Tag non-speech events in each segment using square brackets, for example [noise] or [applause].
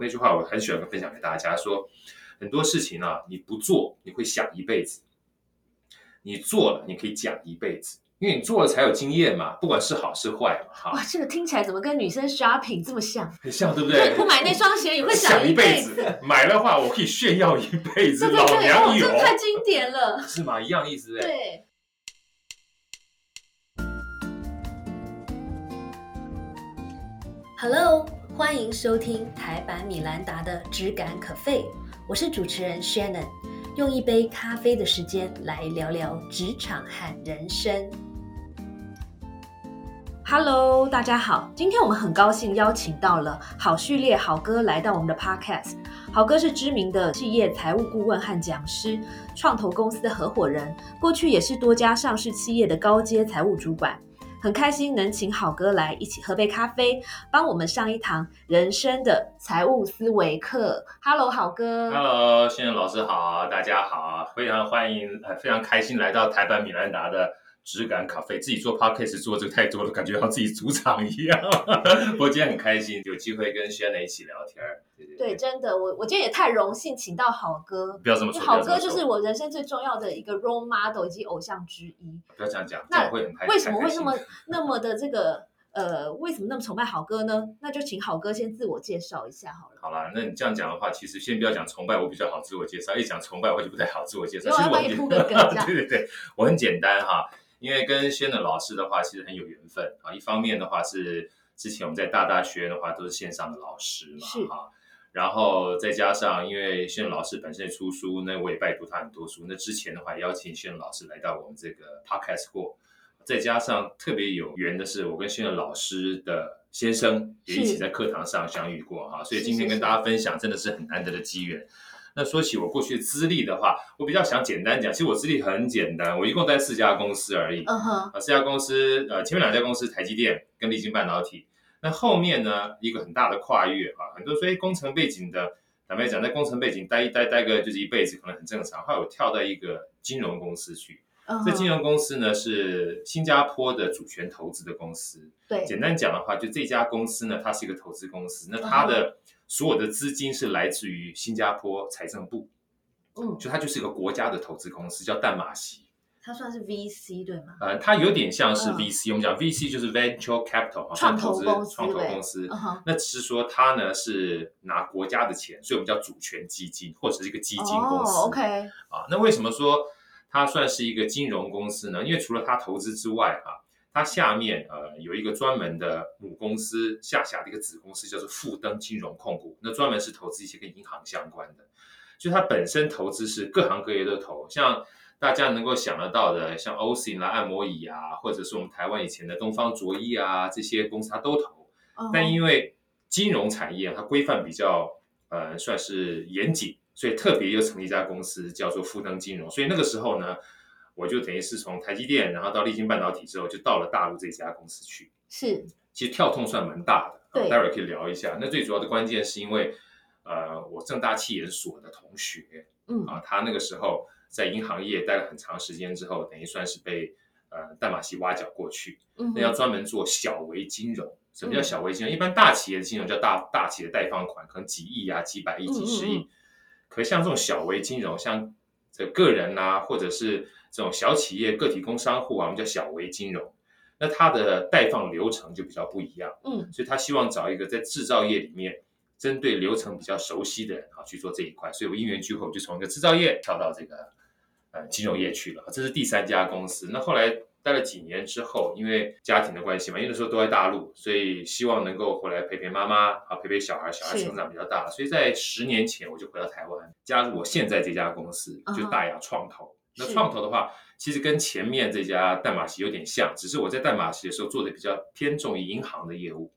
那句话我很喜欢分享给大家，说很多事情啊，你不做你会想一辈子，你做了你可以讲一辈子，因为你做了才有经验嘛，不管是好是坏嘛，哈哇，，这个听起来怎么跟女生 shopping 这么像？很像对不就对？不买那双鞋也会想一辈子。子，买的话我可以炫耀一辈子，[laughs] 老娘哦，这，太经典了。是吗？一样意思？对。Hello，欢迎收听台版米兰达的只感可废，我是主持人 Shannon，用一杯咖啡的时间来聊聊职场和人生。Hello，大家好，今天我们很高兴邀请到了好序列好哥来到我们的 Podcast。好哥是知名的企业财务顾问和讲师，创投公司的合伙人，过去也是多家上市企业的高阶财务主管。很开心能请好哥来一起喝杯咖啡，帮我们上一堂人生的财务思维课。Hello，好哥。Hello，现在老师好，大家好，非常欢迎，非常开心来到台版米兰达的质感咖啡。自己做 podcast 做这个太多了，感觉好像自己主场一样。[laughs] 不过今天很开心，有机会跟 Shannon 一起聊天儿。对对对，真的，我我今天也太荣幸请到好哥，不要这么说，好哥就是我人生最重要的一个 role model 以及偶像之一。不要这样讲，这那样会很开为什么会那么那么的这个呃，为什么那么崇拜好哥呢？那就请好哥先自我介绍一下好了。好啦，那你这样讲的话，其实先不要讲崇拜，我比较好自我介绍。一讲崇拜，我就不太好自我介绍。我很帮你铺个梗这 [laughs] 样对对对，我很简单哈，因为跟轩的老师的话，其实很有缘分啊。一方面的话是之前我们在大大学院的话都是线上的老师嘛是哈，然后再加上因为轩老师本身也出书，那我也拜读他很多书。那之前的话邀请轩老师来到我们这个 podcast 过。再加上特别有缘的是，我跟轩老师的先生也一起在课堂上相遇过哈，所以今天跟大家分享真的是很难得的机缘。那说起我过去的资历的话，我比较想简单讲，其实我资历很简单，我一共在四家公司而已。嗯哼，啊，四家公司，呃，前面两家公司台积电跟立晶半导体，那后面呢一个很大的跨越啊，很多所以工程背景的，坦白讲，在工程背景待一待待个就是一辈子可能很正常。后来我跳到一个金融公司去，嗯，这金融公司呢是新加坡的主权投资的公司，对，简单讲的话，就这家公司呢，它是一个投资公司，那它的所有的资金是来自于新加坡财政部，嗯，就它就是一个国家的投资公司，叫淡马锡。它算是 VC 对吗？呃，它有点像是嗯 VC，、我们讲 VC 就是 venture capital，好创投公司创投公司。嗯，那只是说它呢是拿国家的钱，所以我们叫主权基金或者是一个基金公司。哦，OK，啊，那为什么说它算是一个金融公司呢？因为除了它投资之外，哈、它下面呃有一个专门的母公司下辖的一个子公司叫做富登金融控股，那专门是投资一些跟银行相关的。就它本身投资是各行各业都投，像大家能够想得到的，像 OSIM 啦、按摩椅啊，或者是我们台湾以前的东方卓衣啊这些公司，它都投。嗯但因为金融产业它规范比较呃算是严谨，所以特别又成立一家公司叫做富登金融。所以那个时候呢，我就等于是从台积电，然后到立晶半导体之后，就到了大陆这家公司去。是其实跳痛算蛮大的，对待会儿可以聊一下。那最主要的关键是因为呃，我正大气研所的同学嗯啊，他那个时候在银行业待了很长时间之后，等于算是被呃淡马锡挖角过去。嗯，那要专门做小微金融。什么叫嗯小微金融？一般大企业的金融叫大大企业的贷放款，可能几亿啊、几百亿、几十亿。嗯嗯可像这种小微金融，像这个人啊，或者是这种小企业、个体工商户啊，我们叫小微金融。那它的贷放流程就比较不一样，嗯所以他希望找一个在制造业里面针对流程比较熟悉的人啊去做这一块。所以我因缘聚会，我就从一个制造业跳到这个呃金融业去了。这是第三家公司。那后来待了几年之后，因为家庭的关系嘛，因为那时候都在大陆，所以希望能够回来陪陪妈妈啊，陪陪小孩。小孩成长比较大了，所以在十年前我就回到台湾，加入我现在这家公司，就大雅创投。那创投的话，其实跟前面这家淡马锡有点像，只是我在淡马锡的时候做的比较偏重于银行的业务。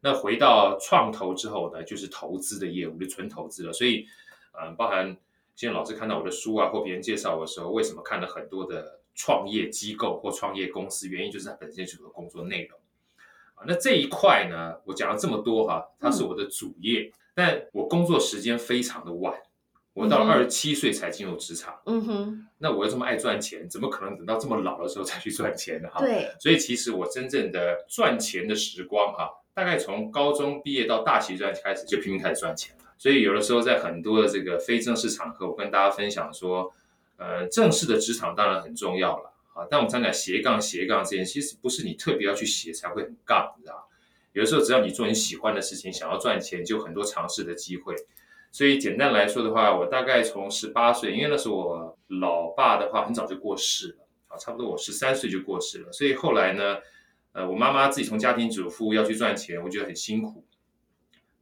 那回到创投之后呢，就是投资的业务，就纯投资了。所以，嗯、包含现在老师看到我的书啊，或别人介绍我的时候，为什么看了很多的创业机构或创业公司？原因就是它本身就是我的工作内容。啊，那这一块呢，我讲了这么多哈，它是我的主业，但我工作时间非常的晚，我到二十七岁才进入职场。嗯哼，那我又这么爱赚钱，怎么可能等到这么老的时候才去赚钱呢？哈，对，所以其实我真正的赚钱的时光哈，大概从高中毕业到大学这段开始就拼命开始赚钱了。所以有的时候在很多的这个非正式场合，我跟大家分享说，呃，正式的职场当然很重要了啊，但我们常讲斜杠斜杠这件，其实不是你特别要去斜才会很杠，你知道有的时候只要你做你喜欢的事情，想要赚钱，就很多尝试的机会。所以简单来说的话，我大概从十八岁，因为那时候我老爸的话很早就过世了啊，差不多我十三岁就过世了。所以后来呢，呃，我妈妈自己从家庭主妇要去赚钱，我觉得很辛苦。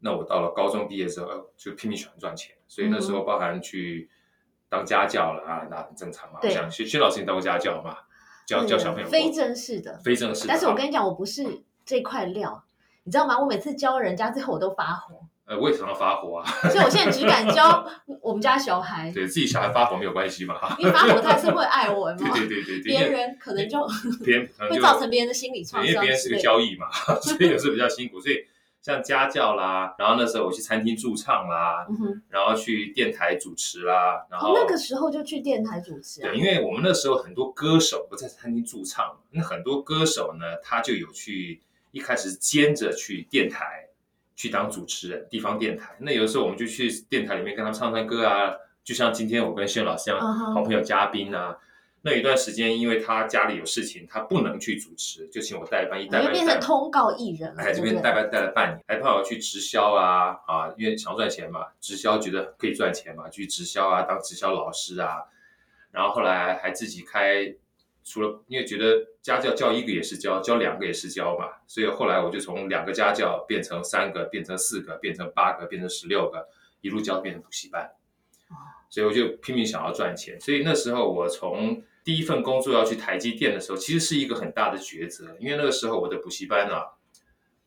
那我到了高中毕业之后，就拼命喜欢赚钱，所以那时候包含去当家教了啊，那很正常嘛。我想薛薛老师，你当过家教嘛？教教小朋友？非正式的，非正式。但是我跟你讲，我不是这块料，你知道吗？我每次教人家，最后我都发火。呃，我也常常发火啊，[laughs] 所以我现在只敢教我们家小孩。[laughs] 对自己小孩发火没有关系嘛，哈，因为发火他是会爱我嘛。[laughs] 对对对对，别人可能就别人会造成别人的心理创伤，因为别人是个交易嘛，所以有时候比较辛苦。所以像家教啦，然后那时候我去餐厅驻唱啦，然后去电台主持啦，然后那个时候就去电台主持。对，因为我们那时候很多歌手不在餐厅驻唱，那很多歌手呢，他就有去一开始兼着去电台。去当主持人，地方电台。那有的时候我们就去电台里面跟他们唱唱歌啊，就像今天我跟谢老师一样，好朋友嘉宾啊。那一段时间，因为他家里有事情，他不能去主持，就请我代班，一代班变成通告艺人。哎，这边代班带了半年，还帮我去直销啊啊，因为想赚钱嘛，直销觉得可以赚钱嘛，去直销啊，当直销老师啊。然后后来还自己开。除了因为觉得家教教一个也是教，教两个也是教嘛，所以后来我就从两个家教变成三个，变成四个，变成八个，变成十六个，一路教变成补习班。所以我就拼命想要赚钱。所以那时候我从第一份工作要去台积电的时候，其实是一个很大的抉择，因为那个时候我的补习班呢，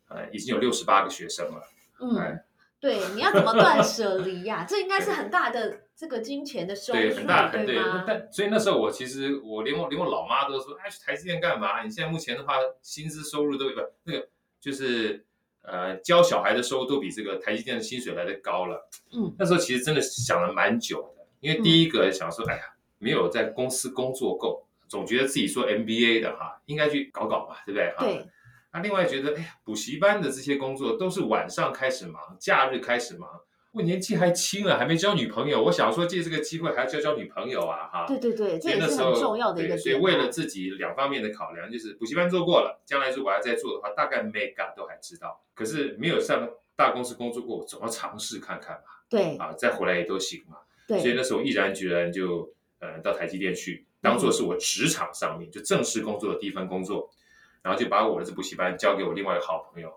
呃，已经有六十八个学生了。嗯，对，你要怎么断舍离呀？这应该是很大的。这个金钱的收入，对很大，对但所以那时候我其实我连我连我老妈都说，哎，去台积电干嘛？你现在目前的话，薪资收入都不那个就是呃教小孩的收入都比这个台积电的薪水来的高了。嗯，那时候其实真的想了蛮久的，因为第一个想说，哎呀，没有在公司工作够，总觉得自己做 MBA 的哈，应该去搞搞嘛，对不对？对。那另外觉得，哎呀，补习班的这些工作都是晚上开始忙，假日开始忙。我年纪还轻了，还没交女朋友。我想说借这个机会还要交交女朋友啊，哈。对对对，这也是很重要的一个。所以为了自己两方面的考量，就是补习班做过了，将来如果要再做的话，大概 mega 都还知道。可是没有上大公司工作过，总要尝试看看嘛。对。啊，再回来也都行嘛。对。所以那时候毅然决然就呃到台积电去，当做是我职场上面就正式工作的第一份工作，然后就把我的这补习班交给我另外一个好朋友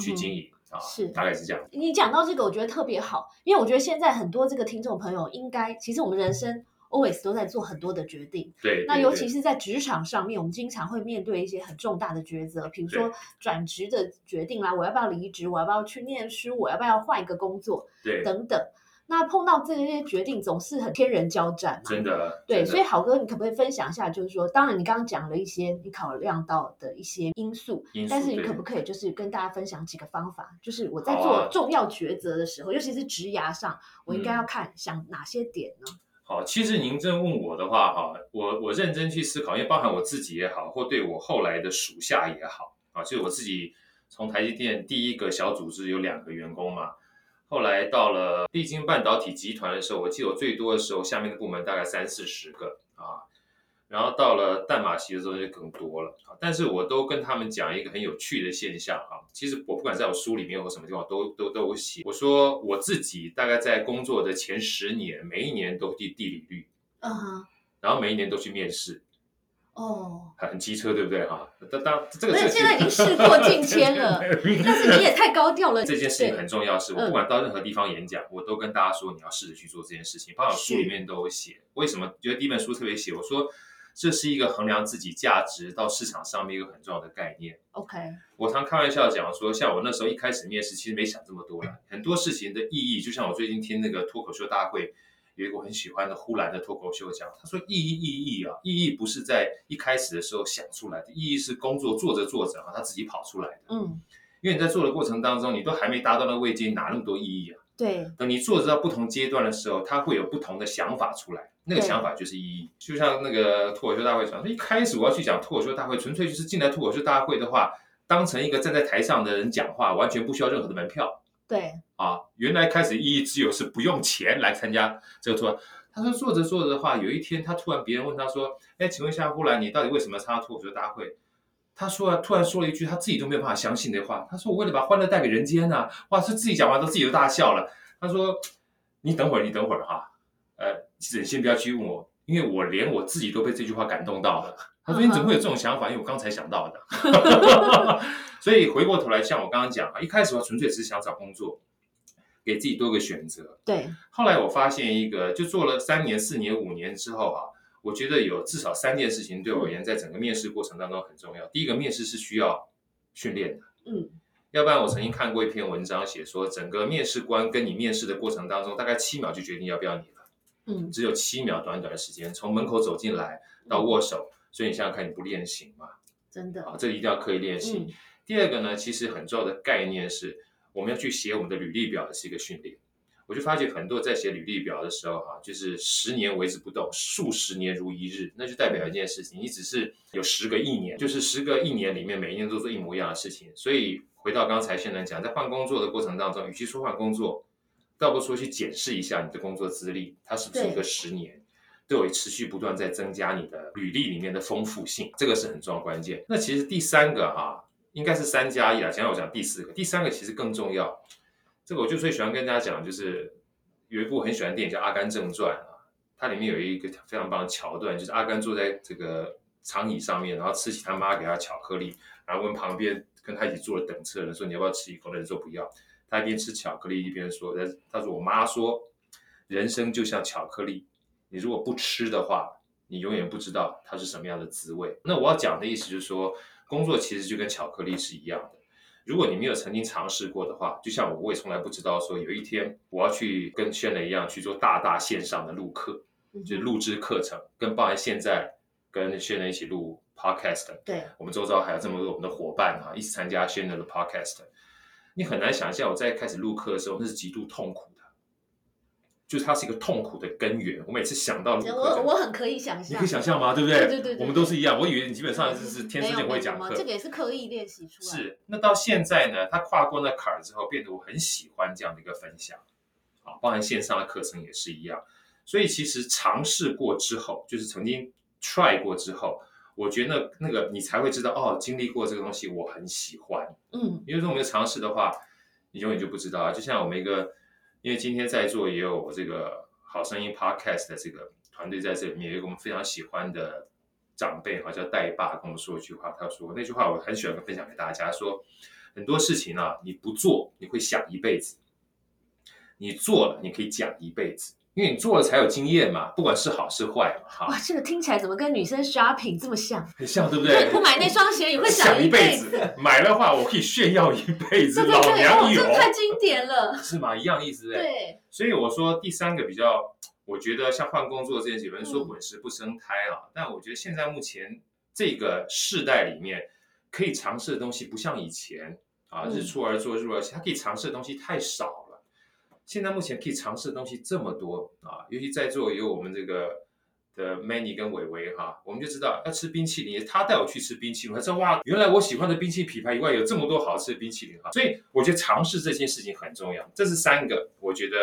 去经营。是，大概是这样。你讲到这个，我觉得特别好，因为我觉得现在很多这个听众朋友，应该其实我们人生 always 都在做很多的决定。对。那尤其是在职场上面，我们经常会面对一些很重大的抉择，比如说转职的决定啦，我要不要离职，我要不要去念书，我要不要换一个工作，对，等等。那碰到这些决定，总是很天人交战嘛。真的。对，所以好哥，你可不可以分享一下？就是说，当然你刚刚讲了一些你考量到的一些因素，但是你可不可以就是跟大家分享几个方法？就是我在做重要抉择的时候，尤其是职涯上，我应该要看想哪些点呢？好，其实您这问我的话，哈，我我认真去思考，因为包含我自己也好，或对我后来的属下也好，啊，就是我自己从台积电第一个小组织有两个员工嘛。后来到了立晶半导体集团的时候，我记得我最多的时候，下面的部门大概三四十个啊。然后到了淡马锡的时候就更多了啊。但是我都跟他们讲一个很有趣的现象啊。其实我不管在我书里面或什么地方都都都有写，我说我自己大概在工作的前十年，每一年都地地理率，嗯，然后每一年都去面试。哦，很机车，对不对哈？当当这个，现在已经事过境迁了，[laughs] 但是你也太高调了。这件事情很重要，是我不管到任何地方演讲，我都跟大家说，你要试着去做这件事情。包括书里面都有写，为什么？觉得第一本书特别写，我说这是一个衡量自己价值到市场上面一个很重要的概念。OK，我常开玩笑讲说，像我那时候一开始面试，其实没想这么多了，很多事情的意义，就像我最近听那个脱口秀大会。有一个我很喜欢的呼兰的脱口秀讲，他说意义意义啊，意义不是在一开始的时候想出来的，意义是工作做着做着啊，他自己跑出来的。嗯，因为你在做的过程当中，你都还没达到那个位阶，哪那么多意义啊？对。等你做着到不同阶段的时候，他会有不同的想法出来，那个想法就是意义。就像那个脱口秀大会讲，一开始我要去讲脱口秀大会，纯粹就是进来脱口秀大会的话，当成一个站在台上的人讲话，完全不需要任何的门票对，啊。原来开始意义只有是不用钱来参加这个脱。他说做着做着的话，有一天他突然别人问他说：“哎，请问一下呼兰，你到底为什么参加脱口秀大会？”他说啊，突然说了一句他自己都没有办法相信的话。他说：“我为了把欢乐带给人间呐、哇，是自己讲完都自己都大笑了。他说：“你等会儿，你等会儿哈，呃，其实你先不要去问我，因为我连我自己都被这句话感动到了。”他说：“你怎么会有这种想法？因为我刚才想到的。[laughs] ”所以回过头来，像我刚刚讲啊，一开始我纯粹只是想找工作，给自己多个选择。对，后来我发现一个，就做了三年、四年、五年之后啊，我觉得有至少三件事情对我而言，在整个面试过程当中很重要。第一个，面试是需要训练的。嗯，要不然，我曾经看过一篇文章，写说整个面试官跟你面试的过程当中，大概七秒就决定要不要你了，嗯，只有七秒短短的时间，从门口走进来到握手，所以你想想看，你不练习吗？真的，啊，这一定要刻意练习。嗯第二个呢，其实很重要的概念是，我们要去写我们的履历表的是一个训练。我就发觉很多在写履历表的时候，哈，就是十年为之不动，数十年如一日，那就代表一件事情，你只是有十个一年，就是十个一年里面每一年都做一模一样的事情。所以回到刚才先能讲，在换工作的过程当中，与其说换工作，倒不如说去检视一下你的工作资历，它是不是一个十年。都有持续不断在增加你的履历里面的丰富性，这个是很重要的关键。那其实第三个哈、应该是三加一啦。讲我讲第四个，第三个其实更重要。这个我就最喜欢跟大家讲，就是有一部很喜欢的电影叫《阿甘正传》啊，它里面有一个非常棒的桥段，就是阿甘坐在这个长椅上面，然后吃起他妈给他巧克力，然后问旁边跟他一起坐的等车的人说你要不要吃一口，那人说不要。他一边吃巧克力一边说，他他说我妈说，人生就像巧克力，你如果不吃的话，你永远不知道它是什么样的滋味。那我要讲的意思就是说，工作其实就跟巧克力是一样的。如果你没有曾经尝试过的话，就像我，我也从来不知道说有一天我要去跟轩磊一样去做大大线上的录课，嗯就是录制课程，跟包含现在跟轩磊一起录 podcast，对，我们周遭还有这么多我们的伙伴啊，一起参加轩磊的 podcast，你很难想象我在开始录课的时候，那是极度痛苦的，就是它是一个痛苦的根源。我每次想到录课我，我很可以想象，你可以想象吗？对不对？对对对对我们都是一样。我以为你基本上就是天生就会讲课这个也是刻意练习出来。是，那到现在呢，他跨过那坎儿之后，变得我很喜欢这样的一个分享，啊，包含线上的课程也是一样。所以其实尝试过之后，就是曾经 try 过之后，我觉得那那个你才会知道，哦，经历过这个东西，我很喜欢。嗯，因为如果没有尝试的话，你永远就不知道啊。就像我们一个，因为今天在座也有我这个好声音 Podcast 的这个团队在这里面，有一个我们非常喜欢的长辈哈，叫代爸，跟我们说一句话，他说那句话我很喜欢分享给大家，说很多事情啊，你不做你会想一辈子，你做了你可以讲一辈子，因为你做了才有经验嘛，不管是好是坏嘛，哈哇，，这个听起来怎么跟女生 shopping 这么像？很 [laughs] 像对不对，对？不买那双鞋也会想一辈子。，买的话我可以炫耀一辈子，老娘有这，太经典了。[laughs] 是吗？一样意思对？所以我说第三个比较，我觉得像换工作这件事，有人说嗯滚石不生胎啊，但我觉得现在目前这个世代里面，可以尝试的东西不像以前啊，嗯日出而作，日落而息，它可以尝试的东西太少了。现在目前可以尝试的东西这么多啊，尤其在座有我们这个的 Many 跟伟伟哈，我们就知道要吃冰淇淋，他带我去吃冰淇淋，他说哇，原来我喜欢的冰淇淋品牌以外有这么多好吃的冰淇淋哈，所以我觉得尝试这件事情很重要。这是三个，我觉得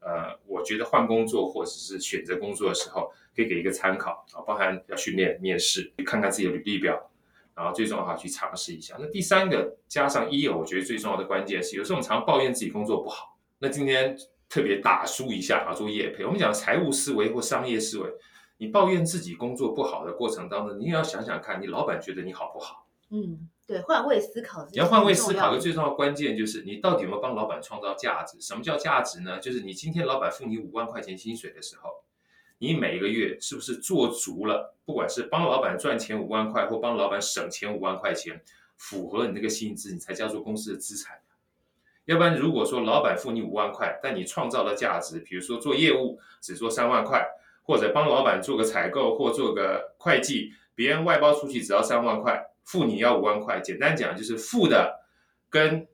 呃，我觉得换工作或者是选择工作的时候，可以给一个参考啊，包含要训练、面试，看看自己的履历表。然后最重要的话去尝试一下。那第三个加上一，我觉得最重要的关键是，有时候我们常抱怨自己工作不好。那今天特别打书一下啊，做业配。我们讲财务思维或商业思维，你抱怨自己工作不好的过程当中，你也要想想看，你老板觉得你好不好？嗯，对，换位思考，你要换位思考，的最重要的关键就是你到底有没有帮老板创造价值？什么叫价值呢？就是你今天老板付你五万块钱薪水的时候，你每个月是不是做足了？不管是帮老板赚钱五万块，或帮老板省钱五万块钱，符合你那个薪资，你才叫做公司的资产。要不然，如果说老板付你五万块，但你创造的价值，比如说做业务只做三万块，或者帮老板做个采购或做个会计，别人外包出去只要三万块，付你要五万块。简单讲就是付的跟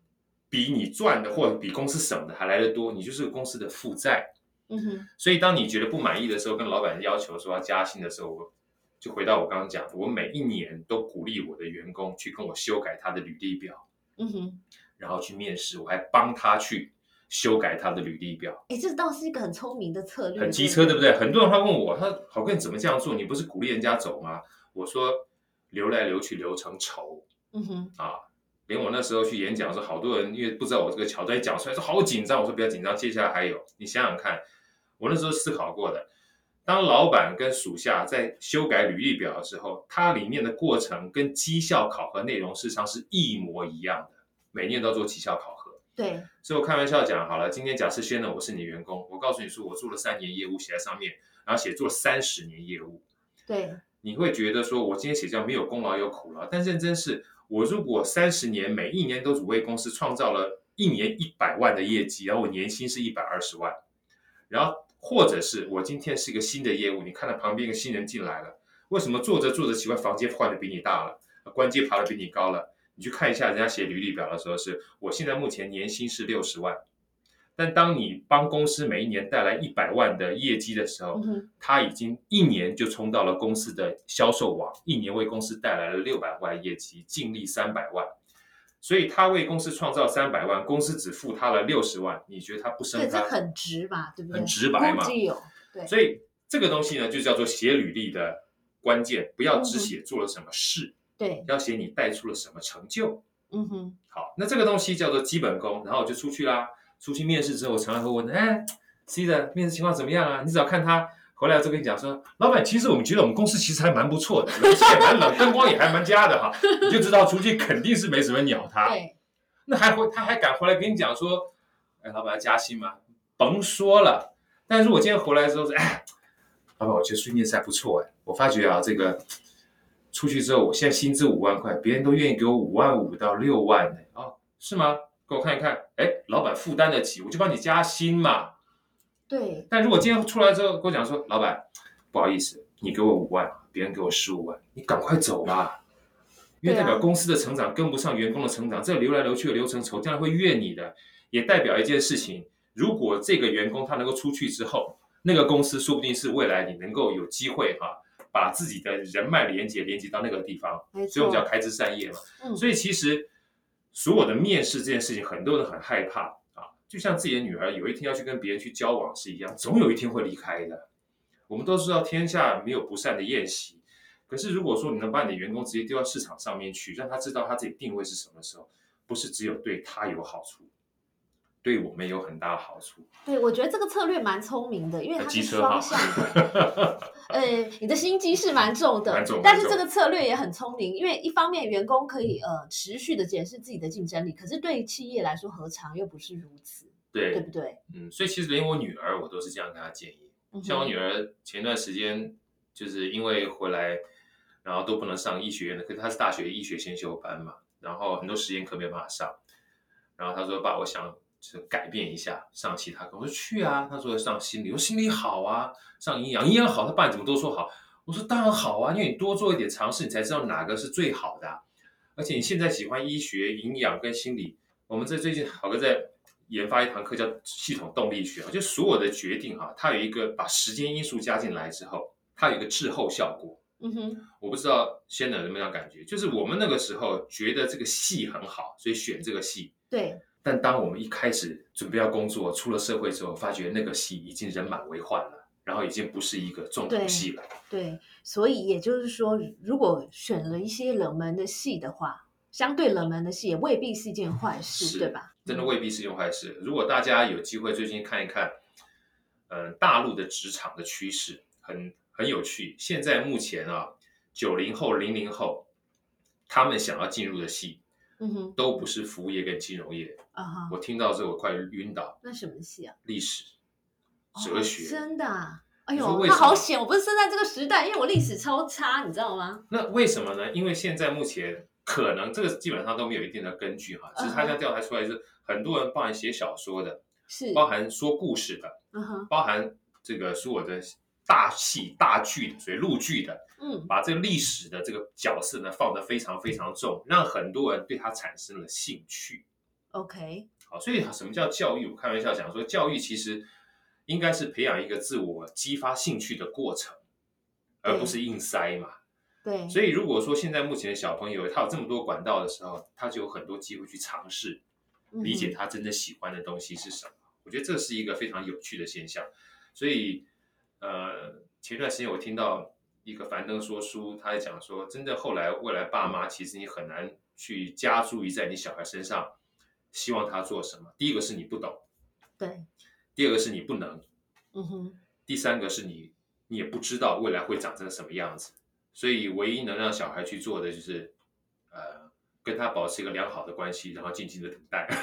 比你赚的或者比公司省的还来得多，你就是公司的负债。嗯哼，所以当你觉得不满意的时候，跟老板要求说要加薪的时候，我就回到我刚刚讲的，我每一年都鼓励我的员工去跟我修改他的履历表，嗯哼，然后去面试，我还帮他去修改他的履历表，哎，这倒是一个很聪明的策略，很机车，对不对？很多人他问我，他好哥你怎么这样做？你不是鼓励人家走吗？我说留来留去留成仇嗯哼，啊！连我那时候去演讲的时候，好多人因为不知道我这个桥段一讲出来，说好紧张。我说不要紧张，接下来还有，你想想看，我那时候思考过的。当老板跟属下在修改履历表的时候，它里面的过程跟绩效考核内容事实上是一模一样的，每年都要做绩效考核。对，所以我开玩笑讲好了，今天假设先呢，我是你员工，我告诉你说我做了三年业务，写在上面，然后写做了三十年业务，对，你会觉得说我今天写这样没有功劳有苦劳，但认真是我如果三十年每一年都只为公司创造了一年一百万的业绩，然后我年薪是一百二十万，然后或者是我今天是一个新的业务，你看到旁边一个新人进来了，为什么做着做着奇怪房间换的比你大了，关阶爬的比你高了？你去看一下人家写履历表的时候，是我现在目前年薪是六十万，但当你帮公司每一年带来一百万的业绩的时候，嗯，他已经一年就冲到了公司的销售网，一年为公司带来了六百万业绩，净利三百万，所以他为公司创造三百万，公司只付他了六十万，你觉得他不对，生他？这很直吧，对不对？很直白嘛对，所以这个东西呢，就叫做写履历的关键，不要只写做了什么事，对，要写你带出了什么成就。嗯哼，好，那这个东西叫做基本功，然后我就出去啦。出去面试之后，我常常会问，哎，C 的面试情况怎么样啊？你只要看他回来之后跟你讲说，老板，其实我们觉得我们公司其实还蛮不错的，冷气也蛮冷，灯光也还蛮佳的哈，你就知道出去肯定是没什么鸟他。对，那还回他还敢回来跟你讲说，哎，老板要加薪吗？甭说了。但如果今天回来之后说，哎，老板，我觉得出去面试还不错哎，我发觉啊，这个出去之后，我现在薪资五万块，别人都愿意给我五万五到六万呢。哦，是吗？给我看一看，哎，老板负担得起，我就帮你加薪嘛。对，但如果今天出来之后跟我讲说，老板，不好意思，你给我五万，别人给我十五万，你赶快走吧，因为代表公司的成长跟不上员工的成长，这个流来流去的流程筹将来会怨你的，也代表一件事情，如果这个员工他能够出去之后，那个公司说不定是未来你能够有机会哈、把自己的人脉连接连接到那个地方，所以我们叫，开枝散叶嘛。嗯，所以其实所有的面试这件事情，很多人很害怕啊，就像自己的女儿有一天要去跟别人去交往是一样，总有一天会离开的。我们都知道天下没有不散的宴席，可是如果说你能把你的员工直接丢到市场上面去，让他知道他自己定位是什么时候，不是只有对他有好处，对我们有很大的好处。对，我觉得这个策略蛮聪明的，因为它很是双向的。[laughs] 呃，你的心机是蛮重的，蛮重但是这个策略也很聪明，因为一方面员工可以呃持续的检视自己的竞争力，可是对企业来说何尝又不是如此，对对不，对？嗯，所以其实连我女儿我都是这样跟她建议。嗯像我女儿前段时间就是因为回来，然后都不能上医学院的，可是她是大学医学先修班嘛，然后很多实验课没办法上，然后她说爸，我想就是改变一下，上其他课。我说去啊，他说上心理，我说心理好啊，上营养，营养好，他爸怎么都说好？我说当然好啊，因为你多做一点尝试，你才知道哪个是最好的啊、而且你现在喜欢医学、营养跟心理，我们在最近好哥在研发一堂课叫系统动力学啊，就所有的决定哈、它有一个把时间因素加进来之后，它有一个滞后效果。嗯哼，我不知道仙人有没有感觉，就是我们那个时候觉得这个系很好，所以选这个系。对，但当我们一开始准备要工作，出了社会之后，发觉那个戏已经人满为患了，然后已经不是一个重头戏了。对，所以也就是说，如果选了一些冷门的戏的话，相对冷门的戏也未必是一件坏事，是对吧？真的未必是一件坏事。如果大家有机会最近看一看，嗯、大陆的职场的趋势很很有趣。现在目前啊，九零后、零零后，他们想要进入的系嗯哼，都不是服务业跟金融业。啊哈，我听到之后我快晕倒，那什么戏啊？历史、哦哲学。真的啊？哎呦，那好险！我不是生在这个时代，因为我历史超差，你知道吗？那为什么呢？因为现在目前可能这个基本上都没有一定的根据哈，只是他嗯现在调查出来是很多人包含写小说的，是，包含说故事的，嗯哼，包含这个说我的大戏、大剧的，所以陆剧的，嗯，把这个历史的这个角色呢放得非常非常重，让很多人对他产生了兴趣。OK，好，所以什么叫教育？我开玩笑讲说，教育其实应该是培养一个自我激发兴趣的过程，而不是硬塞嘛。对，所以如果说现在目前的小朋友他有这么多管道的时候，他就有很多机会去尝试，理解嗯他真正喜欢的东西是什么。我觉得这是一个非常有趣的现象。所以，呃，前段时间我听到一个樊登说书，他在讲说，真的后来未来爸妈其实你很难去加注于在你小孩身上，希望他做什么。第一个是你不懂，对，第二个是你不能，嗯哼，第三个是你你也不知道未来会长成什么样子。所以唯一能让小孩去做的就是，呃，跟他保持一个良好的关系，然后静静的等待。啊，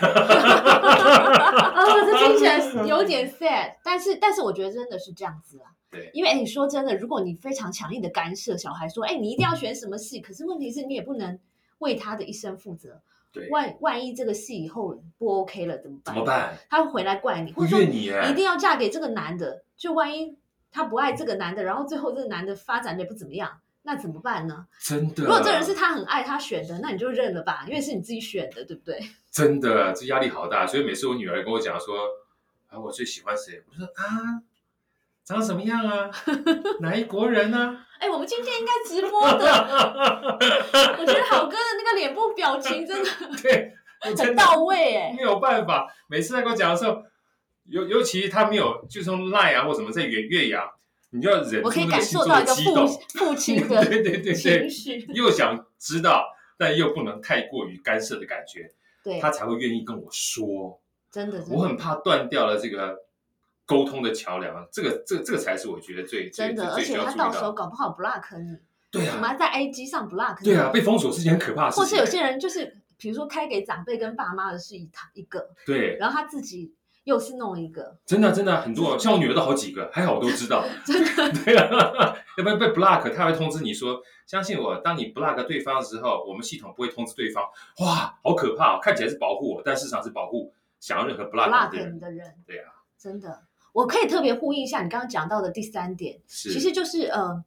[laughs] 这听起来 [laughs] 有点 sad，但是但是我觉得真的是这样子啊。对因为哎，你说真的，如果你非常强硬的干涉小孩说，哎，你一定要选什么系，可是问题是你也不能为他的一生负责。对，万万一这个戏以后不 OK 了怎么办？怎么？办？他会回来怪你，或会者说你哎一定要嫁给这个男的，就万一他不爱这个男的，然后最后这个男的发展的也不怎么样，那怎么办呢？真的。如果这人是他很爱他选的，那你就认了吧，因为是你自己选的，对不对？[laughs] 真的，这压力好大。所以每次我女儿跟我讲说，啊，我最喜欢谁？我说啊，长什么样啊？哪一国人啊？[laughs] 哎，我们今天应该直播的，我觉得好哥的那个脸部表情真的 [laughs] 对，我很到位哎。没有办法。每次他跟我讲的时候，尤尤其他没有，就是用 line 啊或什么在远岳阳，你就要忍住我可以那个心感受到一个中的激动。父父亲的对对对对情对，绪，又想知道，但又不能太过于干涉的感觉，对，他才会愿意跟我说。真的，真我很怕断掉了这个沟通的桥梁，这个这个这个才是我觉得最最真的，而最最需要注意且他到时候到。搞不好 block 你，对啊，我们还在 IG 上 block 你，对啊，被封锁是件很可怕的事情。或是有些人就是，比如说开给长辈跟爸妈的是一他一个，对，然后他自己又是弄一个，真的真的很多，像我女儿都好几个，还好我都知道。[laughs] 真的对啊，[laughs] 要不然被 block，他会通知你说，相信我，当你 block 对方的时候，我们系统不会通知对方。哇，好可怕、哦！看起来是保护我，但事实上是保护想要任何 block 的人你。的人，对啊，真的，我可以特别呼应一下你刚刚讲到的第三点，是，其实就是呃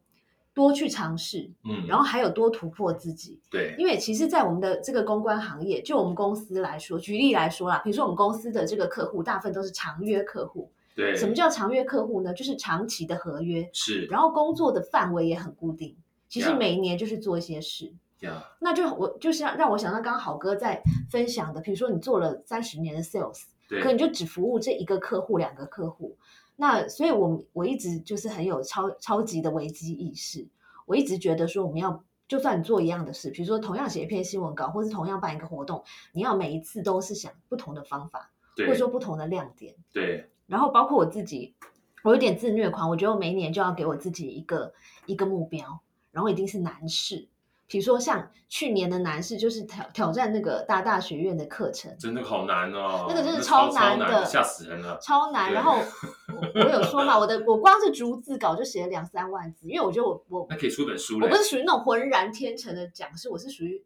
多去尝试，嗯，然后还有多突破自己。对，因为其实，在我们的这个公关行业，就我们公司来说，举例来说啦，比如说我们公司的这个客户，大部分都是长约客户。对，什么叫长约客户呢？就是长期的合约，是然后工作的范围也很固定。其实每一年就是做一些事，呀，那就我就是让让我想到刚刚好哥在分享的，比如说你做了三十年的 sales，对，可你就只服务这一个客户、两个客户。那所以我，我一直就是很有超超级的危机意识。我一直觉得说，我们要就算做一样的事，比如说同样写一篇新闻稿，或是同样办一个活动，你要每一次都是想不同的方法，或者说不同的亮点。对，然后包括我自己，我有点自虐狂，我觉得我每一年就要给我自己一个一个目标，然后一定是难事。比如说像去年的男士，就是挑挑战那个大大学院的课程，真的好难哦，那个真的超超难的吓死人了。超难。然后 [laughs] 我我有说嘛，我的我光是逐字稿就写了两三万字，因为我觉得我我那可以出本书嘞我不。是属于那种浑然天成的讲师，我是属于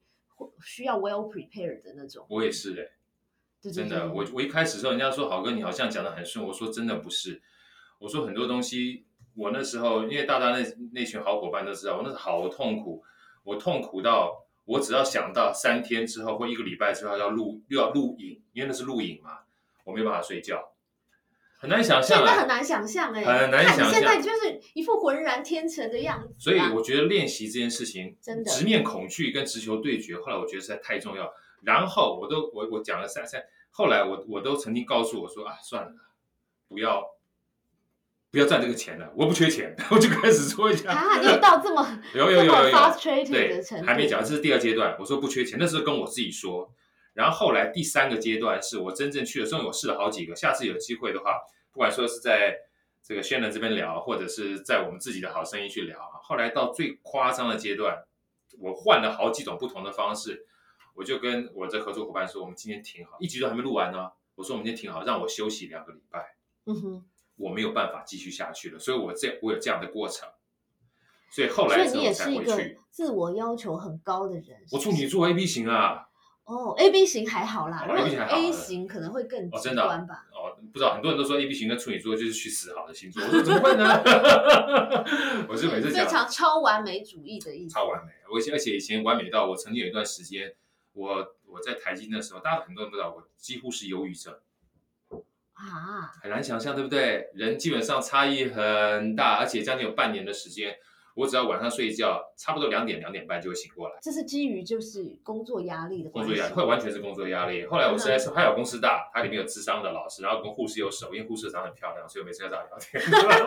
需要 well prepared 的那种。我也是嘞，对对真的，我我一开始的时候，人家说好哥你好像讲的很顺，我说真的不是，我说很多东西，我那时候因为大大那那群好伙伴都知道，我那时候好痛苦，我痛苦到我只要想到三天之后或一个礼拜之后要录又要录影，因为那是录影嘛，我没有办法睡觉，很难想象啊现在很。难想象哎、很难想象现在就是一副浑然天成的样子、啊。所以我觉得练习这件事情，真的直面恐惧跟直球对决，后来我觉得实在太重要。然后我都我我讲了三三，后来我我都曾经告诉我说啊，算了，不要不要赚这个钱了，我不缺钱，[laughs] 我就开始说一下。啊，你有到这么 [laughs] 有有有有这么有 frustrated 的对程，度，还没讲，这是第二阶段。我说不缺钱，那时候跟我自己说。然后后来第三个阶段是我真正去了，虽然我试了好几个，下次有机会的话，不管说是在这个轩仁这边聊，或者是在我们自己的好声音去聊啊。后来到最夸张的阶段，我换了好几种不同的方式，我就跟我的合作伙伴说，我们今天停好，一集都还没录完呢。我说我们今天停好，让我休息两个礼拜。嗯哼，我没有办法继续下去了，所以我这我有这样的过程，所以后所以你也是一个。自我要求很高的人。我处女座 A B 型啊，哦，A B 型还好啦，哦如果 AB 型还好 A 型可能会更真的吧。哦，不知道很多人都说 A B 型跟处女座就是去死好的星座，我说怎么会呢？[laughs] 我是每次非常超完美主义的意思。超完美，我以前而且以前完美到我曾经有一段时间，我我在台积那时候，大家很多人不知道，我几乎是忧郁症，啊，很难想象，对不对？人基本上差异很大，而且将近有半年的时间，我只要晚上睡觉，差不多两点两点半就会醒过来。这是基于就是工作压力的。工作压力会完全是工作压力。后来我实在是还有公司大，它里面有智商的老师，然后跟护士有熟，因为护士长得很漂亮，所以我每次要找他聊天。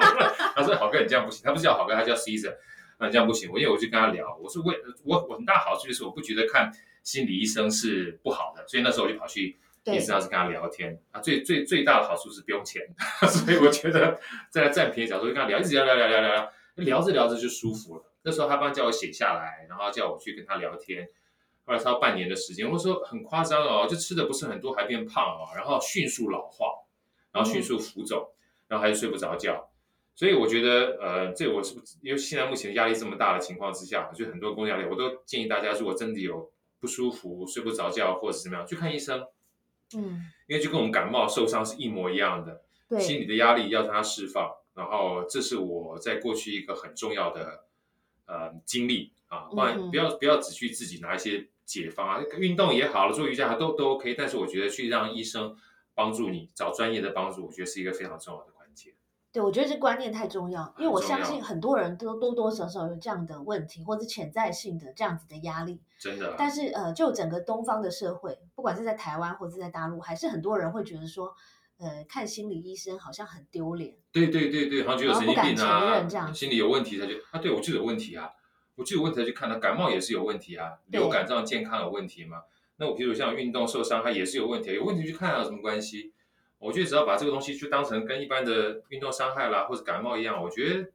[laughs] 他说：“好哥，你这样不行。”他不是叫好哥，他叫 Caesar。那这样不行，我因为我就跟他聊，我说为我我很大好处就是我不觉得看心理医生是不好的，所以那时候我就跑去医生室跟他聊天。啊，最最最大的好处是不用钱，[laughs] 所以我觉得在占便宜角度就跟他聊，一直聊聊聊聊聊聊，聊着聊着就舒服了。那时候他帮叫我写下来，然后叫我去跟他聊天。后来他半年的时间，我说很夸张哦，就吃的不是很多还变胖哦，然后迅速老化，然后迅速浮肿，然后还是睡不着觉。所以我觉得，呃，这我是因为现在目前压力这么大的情况之下，就很多工作压力，我都建议大家，如果真的有不舒服、睡不着觉或者是怎么样，去看医生。嗯，因为就跟我们感冒受伤是一模一样的，对，心理的压力要让它释放。然后这是我在过去一个很重要的呃经历啊，不然不要不要只去自己拿一些解方啊，运动也好了，做瑜伽都都 OK。但是我觉得去让医生帮助你找专业的帮助，我觉得是一个非常重要的。对，我觉得这观念太重要，因为我相信很多人都多多少少有这样的问题，或者潜在性的这样子的压力。真的。但是呃，就整个东方的社会，不管是在台湾或者在大陆，还是很多人会觉得说，呃，看心理医生好像很丢脸。对对对对，好像觉得神经病啊，心理有问题他就啊，对我就有问题啊，我就有问题才去看他，感冒也是有问题啊，流感这样健康有问题吗？那我比如像运动受伤，它也是有问题，有问题去看有什么关系？我觉得只要把这个东西就当成跟一般的运动伤害啦，或者感冒一样，我觉得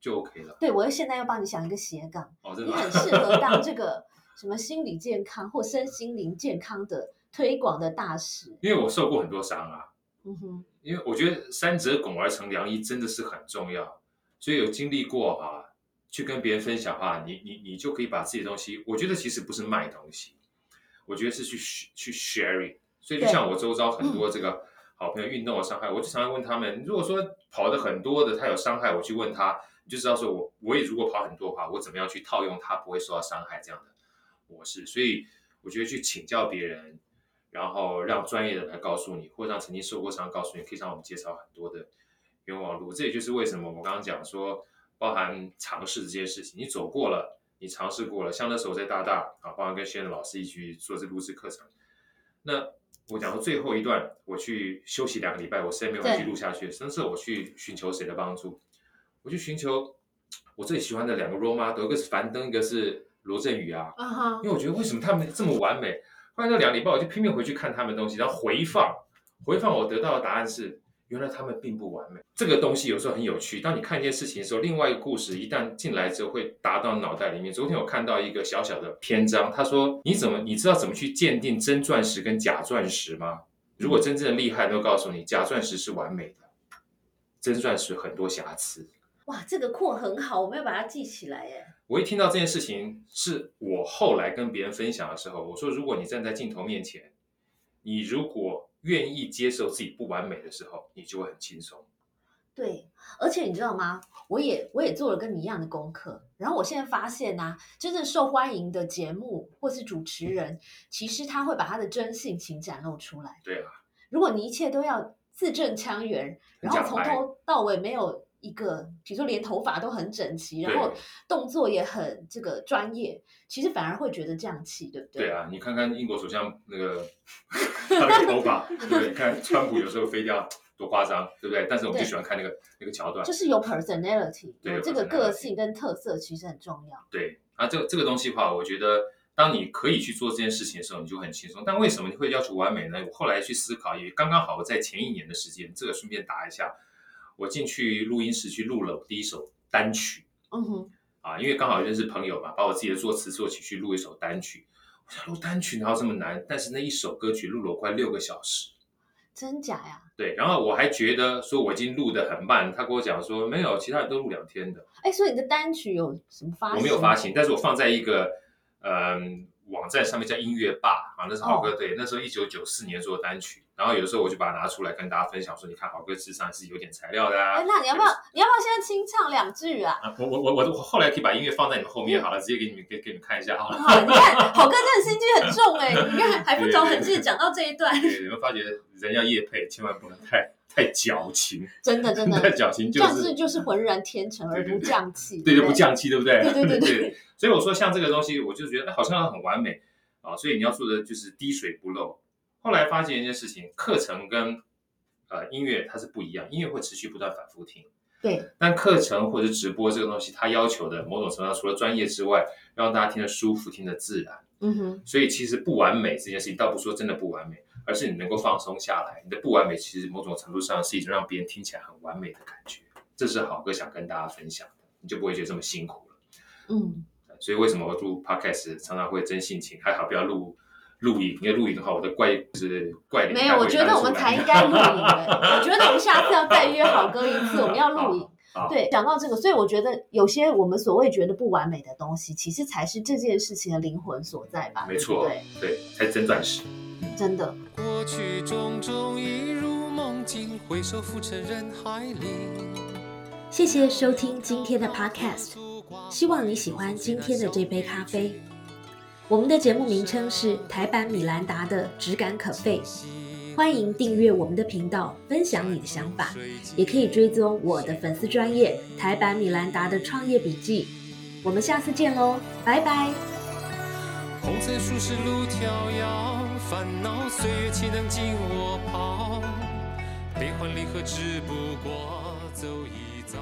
就 OK 了。对，我现在要帮你想一个斜杠，哦，你很适合当这个 [laughs] 什么心理健康或身心灵健康的推广的大使。因为我受过很多伤啊，嗯哼，因为我觉得三折拱而成良医真的是很重要，所以有经历过啊，去跟别人分享哈，你你你就可以把自己的东西，我觉得其实不是卖东西，我觉得是去去 sharing。所以就像我周遭很多这个。好朋友运动的伤害，我就常常问他们：如果说跑的很多的他有伤害，我去问他，你就知道说我我也如果跑很多的话，我怎么样去套用他不会受到伤害这样的模式。所以我觉得去请教别人，然后让专业的来告诉你，或让曾经受过伤告诉你，可以让我们介绍很多的冤枉路。这也就是为什么我刚刚讲说，包含尝试这件事情，你走过了，你尝试过了，像那时候在大大啊，包含跟谢任老师一起做这录制课程，那。我讲到最后一段，我去休息两个礼拜，我实在没有继续录下去。甚至我去寻求谁的帮助？我去寻求我最喜欢的两个 role model，一个是樊登，一个是罗振宇啊。因为我觉得为什么他们这么完美？后来那两个礼拜，我就拼命回去看他们东西，然后回放，回放我得到的答案是。原来他们并不完美，这个东西有时候很有趣。当你看一件事情的时候，另外一个故事一旦进来之后，会打到脑袋里面。昨天我看到一个小小的篇章，他说：“你怎么你知道怎么去鉴定真钻石跟假钻石吗？如果真正的厉害，都告诉你，假钻石是完美的，真钻石很多瑕疵。”哇，这个扩很好，我们要把它记起来耶。我一听到这件事情，是我后来跟别人分享的时候，我说：“如果你站在镜头面前，你如果……”愿意接受自己不完美的时候，你就会很轻松。对，而且你知道吗？我也我也做了跟你一样的功课，然后我现在发现呢，真正受欢迎的节目或是主持人，其实他会把他的真性情展露出来。对啊，如果你一切都要字正腔圆，然后从头到尾没有。一个，比如说连头发都很整齐，然后动作也很这个专业，其实反而会觉得降气，对不对？对啊，你看看英国首相那个 [laughs] 他的头发，对不对？你看川普有时候飞掉多夸张，对不对？但是我们就喜欢看那个那个桥段，就是有 personality，对这个个性跟特色，其实很重要。对啊，这这个东西的话，我觉得当你可以去做这件事情的时候，你就很轻松。但为什么你会要求完美呢？我后来去思考，也刚刚好我在前一年的时间，这个顺便答一下。我进去录音室去录了第一首单曲，嗯哼，啊，因为刚好认识朋友嘛，把我自己的作词作曲去录一首单曲。我想录单曲哪有这么难？但是那一首歌曲录了快六个小时，真假呀？对，然后我还觉得说我已经录的很慢，他跟我讲说没有，其他人都录两天的。哎，所以你的单曲有什么发？我没有发行，但是我放在一个嗯网站上面叫音乐吧啊，那是浩哥对，那时候一九九四年做的单曲。然后有的时候我就把它拿出来跟大家分享，说你看好歌智商是有点材料的啊。那你要不要你要不要现在清唱两句啊？我我我我后来可以把音乐放在你们后面好了，直接给你们给给你们看一下好了。你看好歌真的心机很重哎，你看还不着痕迹讲到这一段。对，你们发觉人要夜配，千万不能太。太矫情，[laughs] 真的真 [laughs] 的太矫情就是就是浑然天成而不降气，对就不对降气，对不对？对对对对 [laughs] 所以我说像这个东西，我就觉得哎好像很完美啊，所以你要做的就是滴水不漏。后来发现一件事情，课程跟呃音乐它是不一样，音乐会持续不断反复听。对但课程或者是直播这个东西，它要求的某种程度上，除了专业之外，让大家听得舒服、听得自然。嗯哼，所以其实不完美这件事情，倒不说真的不完美，而是你能够放松下来。你的不完美，其实某种程度上是一种让别人听起来很完美的感觉。这是好哥想跟大家分享的，你就不会觉得这么辛苦了。嗯，所以为什么我录 podcast 常常会真性情？还好不要录录影，因为录影的话，我的怪就是怪脸没有，我觉得我们才应该录影的。我觉得我们下次要再约好 [laughs] 哥一次，我们要录影。对，讲到这个，所以我觉得有些我们所谓觉得不完美的东西，其实才是这件事情的灵魂所在吧？没错对不，对，才是真钻石。真的。过去种种一如梦境，回首浮沉人海里。谢谢收听今天的 Podcast，希望你喜欢今天的这杯咖啡。我们的节目名称是台版米兰达的质感可废，欢迎订阅我们的频道，分享你的想法，也可以追踪我的粉丝专业台版米兰达的创业笔记。我们下次见喽，拜拜。红尘俗世路迢遥，烦恼岁月岂能尽我跑？悲欢离合只不过走一遭。